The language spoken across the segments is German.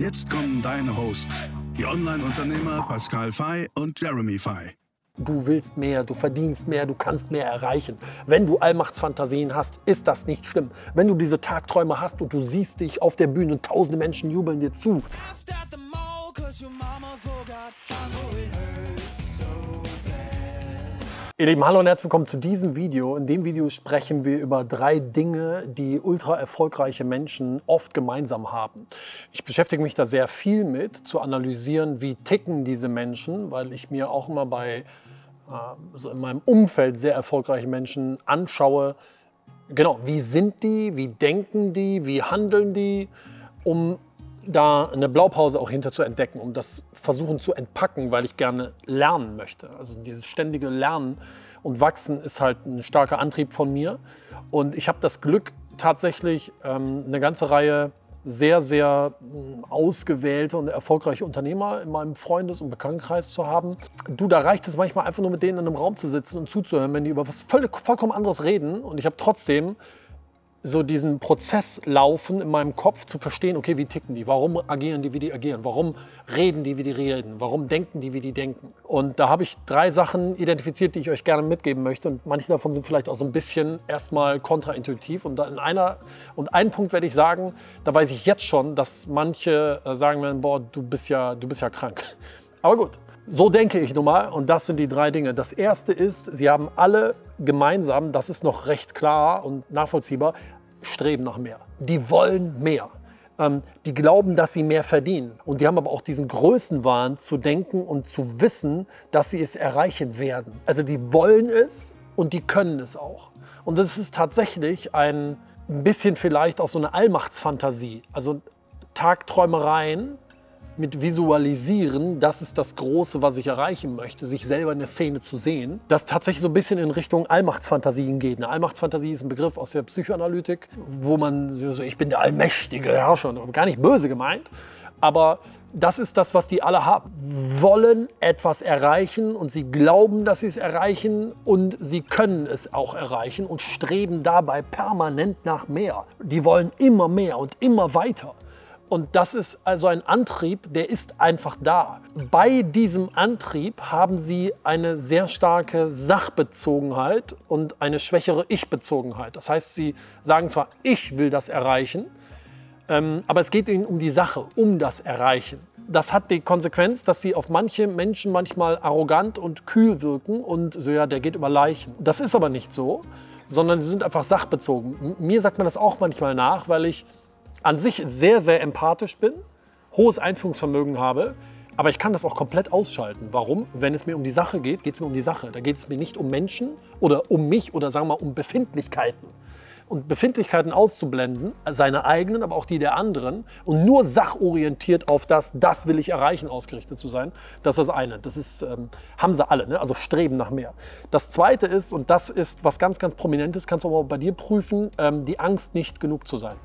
Jetzt kommen deine Hosts, die Online-Unternehmer Pascal Fay und Jeremy Fay. Du willst mehr, du verdienst mehr, du kannst mehr erreichen. Wenn du Allmachtsfantasien hast, ist das nicht schlimm. Wenn du diese Tagträume hast und du siehst dich auf der Bühne und tausende Menschen jubeln dir zu. Ihr Lieben, hallo und herzlich willkommen zu diesem Video. In dem Video sprechen wir über drei Dinge, die ultra erfolgreiche Menschen oft gemeinsam haben. Ich beschäftige mich da sehr viel mit, zu analysieren, wie ticken diese Menschen, weil ich mir auch immer bei, also in meinem Umfeld sehr erfolgreiche Menschen anschaue, genau, wie sind die, wie denken die, wie handeln die, um da eine Blaupause auch hinter zu entdecken, um das versuchen zu entpacken, weil ich gerne lernen möchte. Also dieses ständige Lernen und Wachsen ist halt ein starker Antrieb von mir. Und ich habe das Glück, tatsächlich ähm, eine ganze Reihe sehr, sehr hm, ausgewählte und erfolgreiche Unternehmer in meinem Freundes- und Bekanntenkreis zu haben. Du, da reicht es manchmal einfach nur mit denen in einem Raum zu sitzen und zuzuhören, wenn die über was völlig, vollkommen anderes reden. Und ich habe trotzdem so diesen Prozess laufen in meinem Kopf zu verstehen, okay, wie ticken die, warum agieren die, wie die agieren, warum reden die, wie die reden, warum denken die, wie die denken. Und da habe ich drei Sachen identifiziert, die ich euch gerne mitgeben möchte. Und manche davon sind vielleicht auch so ein bisschen erstmal kontraintuitiv. Und in einer und einen Punkt werde ich sagen, da weiß ich jetzt schon, dass manche äh, sagen werden, boah, du bist ja, du bist ja krank. Aber gut, so denke ich nun mal und das sind die drei Dinge. Das erste ist, sie haben alle gemeinsam, das ist noch recht klar und nachvollziehbar, streben nach mehr. Die wollen mehr. Ähm, die glauben, dass sie mehr verdienen. Und die haben aber auch diesen Größenwahn zu denken und zu wissen, dass sie es erreichen werden. Also die wollen es und die können es auch. Und das ist tatsächlich ein bisschen vielleicht auch so eine Allmachtsfantasie. Also Tagträumereien, mit Visualisieren, das ist das Große, was ich erreichen möchte, sich selber in der Szene zu sehen, das tatsächlich so ein bisschen in Richtung Allmachtsfantasien geht. Eine Allmachtsfantasie ist ein Begriff aus der Psychoanalytik, wo man so, ich bin der allmächtige Herrscher, gar nicht böse gemeint, aber das ist das, was die alle haben. Wollen etwas erreichen und sie glauben, dass sie es erreichen und sie können es auch erreichen und streben dabei permanent nach mehr. Die wollen immer mehr und immer weiter. Und das ist also ein Antrieb, der ist einfach da. Bei diesem Antrieb haben Sie eine sehr starke Sachbezogenheit und eine schwächere Ich-Bezogenheit. Das heißt, Sie sagen zwar, ich will das erreichen, ähm, aber es geht Ihnen um die Sache, um das Erreichen. Das hat die Konsequenz, dass Sie auf manche Menschen manchmal arrogant und kühl wirken und so, ja, der geht über Leichen. Das ist aber nicht so, sondern Sie sind einfach sachbezogen. Mir sagt man das auch manchmal nach, weil ich an sich sehr, sehr empathisch bin, hohes Einführungsvermögen habe, aber ich kann das auch komplett ausschalten. Warum? Wenn es mir um die Sache geht, geht es mir um die Sache. Da geht es mir nicht um Menschen oder um mich oder sagen wir mal um Befindlichkeiten. Und Befindlichkeiten auszublenden, seine eigenen, aber auch die der anderen, und nur sachorientiert auf das, das will ich erreichen, ausgerichtet zu sein, das ist das eine. Das ist, ähm, haben sie alle, ne? also streben nach mehr. Das zweite ist, und das ist was ganz, ganz Prominentes, kannst du aber bei dir prüfen, ähm, die Angst, nicht genug zu sein.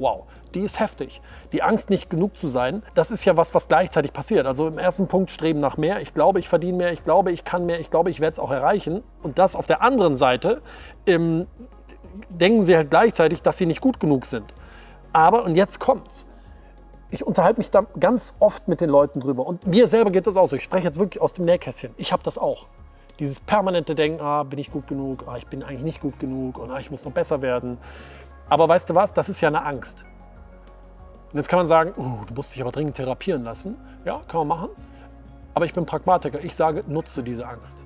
Wow, die ist heftig. Die Angst, nicht genug zu sein, das ist ja was, was gleichzeitig passiert. Also im ersten Punkt streben nach mehr. Ich glaube, ich verdiene mehr. Ich glaube, ich kann mehr. Ich glaube, ich werde es auch erreichen. Und das auf der anderen Seite ähm, denken sie halt gleichzeitig, dass sie nicht gut genug sind. Aber, und jetzt kommt's. Ich unterhalte mich da ganz oft mit den Leuten drüber. Und mir selber geht das auch so. Ich spreche jetzt wirklich aus dem Nähkästchen. Ich habe das auch. Dieses permanente Denken, ah, bin ich gut genug, ah, ich bin eigentlich nicht gut genug und ah, ich muss noch besser werden. Aber weißt du was, das ist ja eine Angst. Und jetzt kann man sagen, uh, du musst dich aber dringend therapieren lassen. Ja, kann man machen. Aber ich bin Pragmatiker. Ich sage, nutze diese Angst.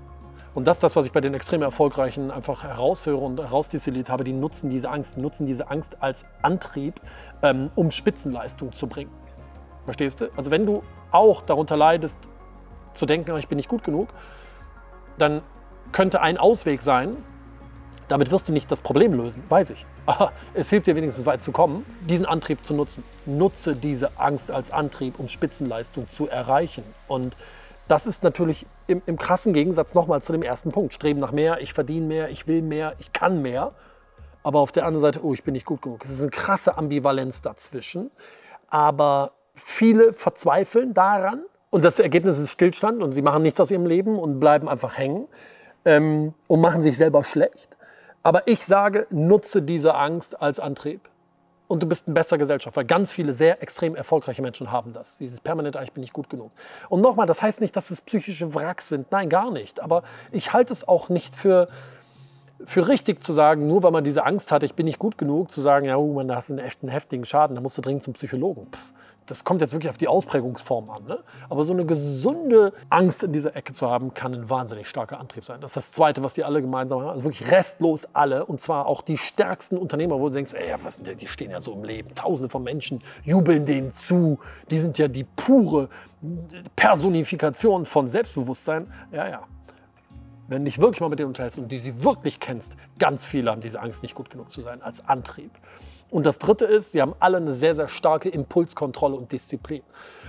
Und das ist das, was ich bei den extrem Erfolgreichen einfach heraushöre und herausdestilliert habe. Die nutzen diese Angst, nutzen diese Angst als Antrieb, ähm, um Spitzenleistung zu bringen. Verstehst du? Also wenn du auch darunter leidest, zu denken, ah, ich bin nicht gut genug, dann könnte ein Ausweg sein, Damit wirst du nicht das Problem lösen, weiß ich. Aber es hilft dir wenigstens weit zu kommen, diesen Antrieb zu nutzen. Nutze diese Angst als Antrieb, um Spitzenleistung zu erreichen. Und das ist natürlich im, im krassen Gegensatz nochmal zu dem ersten Punkt. Streben nach mehr, ich verdiene mehr, ich will mehr, ich kann mehr. Aber auf der anderen Seite, oh, ich bin nicht gut genug. Es ist eine krasse Ambivalenz dazwischen. Aber viele verzweifeln daran und das Ergebnis ist Stillstand und sie machen nichts aus ihrem Leben und bleiben einfach hängen ähm, und machen sich selber schlecht. Aber ich sage, nutze diese Angst als Antrieb. Und du bist in besserer Gesellschaft, weil ganz viele sehr extrem erfolgreiche Menschen haben das. Dieses permanente, ich bin nicht gut genug. Und nochmal, das heißt nicht, dass es psychische Wracks sind. Nein, gar nicht. Aber ich halte es auch nicht für, für richtig zu sagen, nur weil man diese Angst hat, ich bin nicht gut genug, zu sagen, ja, oh, man, da hast du einen echten heftigen Schaden, da musst du dringend zum Psychologen. Pff das kommt jetzt wirklich auf die Ausprägungsform an. Ne? Aber so eine gesunde Angst in dieser Ecke zu haben, kann ein wahnsinnig starker Antrieb sein. Das ist das Zweite, was die alle gemeinsam haben. Also wirklich restlos alle. Und zwar auch die stärksten Unternehmer, wo du denkst, ey, was, die stehen ja so im Leben. Tausende von Menschen jubeln denen zu. Die sind ja die pure Personifikation von Selbstbewusstsein. Ja, ja. Wenn du dich wirklich mal mit denen unterhältst und die sie wirklich kennst, ganz viele haben diese Angst, nicht gut genug zu sein, als Antrieb. Und das Dritte ist, sie haben alle eine sehr, sehr starke Impulskontrolle und Disziplin.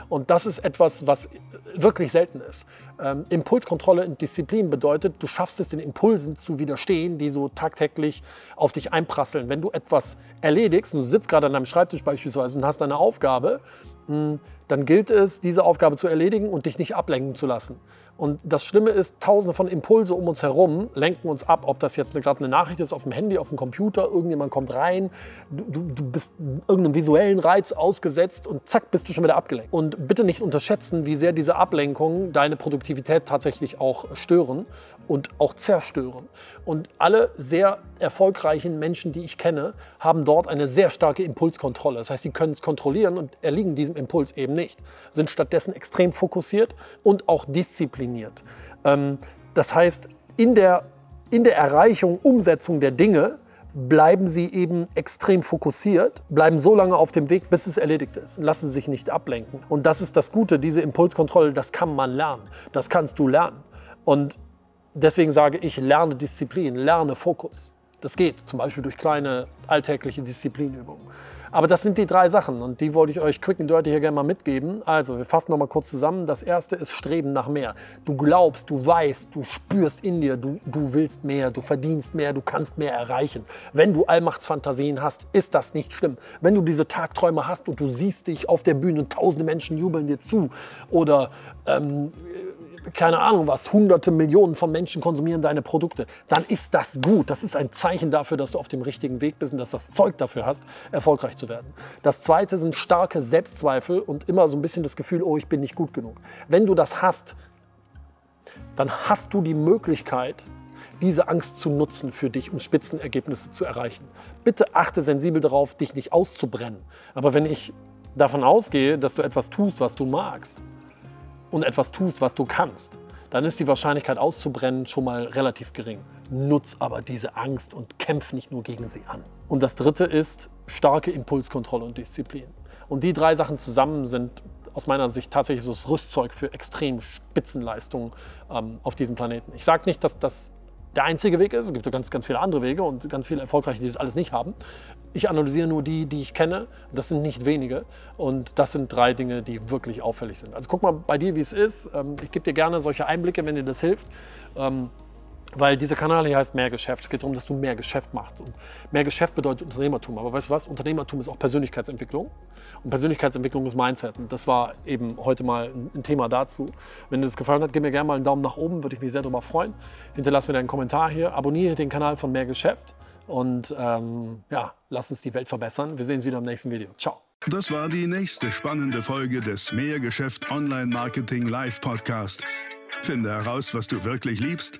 Und das ist etwas, was wirklich selten ist. Ähm, Impulskontrolle und Disziplin bedeutet, du schaffst es, den Impulsen zu widerstehen, die so tagtäglich auf dich einprasseln. Wenn du etwas erledigst, und du sitzt gerade an deinem Schreibtisch beispielsweise und hast eine Aufgabe, hm, dann gilt es, diese Aufgabe zu erledigen und dich nicht ablenken zu lassen. Und das Schlimme ist, tausende von Impulse um uns herum lenken uns ab. Ob das jetzt gerade eine Nachricht ist auf dem Handy, auf dem Computer, irgendjemand kommt rein, du, du bist irgendeinem visuellen Reiz ausgesetzt und zack, bist du schon wieder abgelenkt. Und bitte nicht unterschätzen, wie sehr diese Ablenkungen deine Produktivität tatsächlich auch stören und auch zerstören. Und alle sehr erfolgreichen Menschen, die ich kenne, haben dort eine sehr starke Impulskontrolle. Das heißt, sie können es kontrollieren und erliegen diesem Impuls eben nicht, sind stattdessen extrem fokussiert und auch diszipliniert. Ähm, das heißt, in der, in der Erreichung, Umsetzung der Dinge bleiben sie eben extrem fokussiert, bleiben so lange auf dem Weg, bis es erledigt ist und lassen sich nicht ablenken. Und das ist das Gute, diese Impulskontrolle, das kann man lernen, das kannst du lernen. Und deswegen sage ich, lerne Disziplin, lerne Fokus. Das geht, zum Beispiel durch kleine alltägliche Disziplinübungen. Aber das sind die drei Sachen und die wollte ich euch quick and dirty hier gerne mal mitgeben. Also, wir fassen noch mal kurz zusammen. Das erste ist Streben nach mehr. Du glaubst, du weißt, du spürst in dir, du, du willst mehr, du verdienst mehr, du kannst mehr erreichen. Wenn du Allmachtsfantasien hast, ist das nicht schlimm. Wenn du diese Tagträume hast und du siehst dich auf der Bühne und tausende Menschen jubeln dir zu oder ähm, keine Ahnung was, hunderte Millionen von Menschen konsumieren deine Produkte, dann ist das gut. Das ist ein Zeichen dafür, dass du auf dem richtigen Weg bist und dass du das Zeug dafür hast, erfolgreich zu werden. Das zweite sind starke Selbstzweifel und immer so ein bisschen das Gefühl, oh, ich bin nicht gut genug. Wenn du das hast, dann hast du die Möglichkeit, diese Angst zu nutzen für dich, um Spitzenergebnisse zu erreichen. Bitte achte sensibel darauf, dich nicht auszubrennen. Aber wenn ich davon ausgehe, dass du etwas tust, was du magst, und etwas tust, was du kannst, dann ist die Wahrscheinlichkeit auszubrennen schon mal relativ gering. Nutz aber diese Angst und kämpf nicht nur gegen sie an. Und das dritte ist starke Impulskontrolle und Disziplin. Und die drei Sachen zusammen sind aus meiner Sicht tatsächlich so das Rüstzeug für extrem Spitzenleistungen ähm, auf diesem Planeten. Ich sage nicht, dass das der einzige Weg ist. Es gibt ganz, ganz viele andere Wege und ganz viele Erfolgreiche, die das alles nicht haben. Ich analysiere nur die, die ich kenne. Das sind nicht wenige. Und das sind drei Dinge, die wirklich auffällig sind. Also guck mal bei dir, wie es ist. Ähm, ich gebe dir gerne solche Einblicke, wenn dir das hilft. Weil dieser Kanal hier heißt mehr Geschäft. Es geht darum, dass du mehr Geschäft machst. Und mehr Geschäft bedeutet Unternehmertum. Aber weißt du was? Unternehmertum ist auch Persönlichkeitsentwicklung. Und Persönlichkeitsentwicklung ist Mindset. Und das war eben heute mal ein Thema dazu. Wenn dir das gefallen hat, gib mir gerne mal einen Daumen nach oben. Würde ich mich sehr darüber freuen. Hinterlass mir deinen Kommentar hier. Abonniere den Kanal von Mehr Geschäft. Und ähm, ja, lass uns die Welt verbessern. Wir sehen uns wieder im nächsten Video. Ciao. Das war die nächste spannende Folge des Mehrgeschäft Online Marketing Live Podcast. Finde heraus, was du wirklich liebst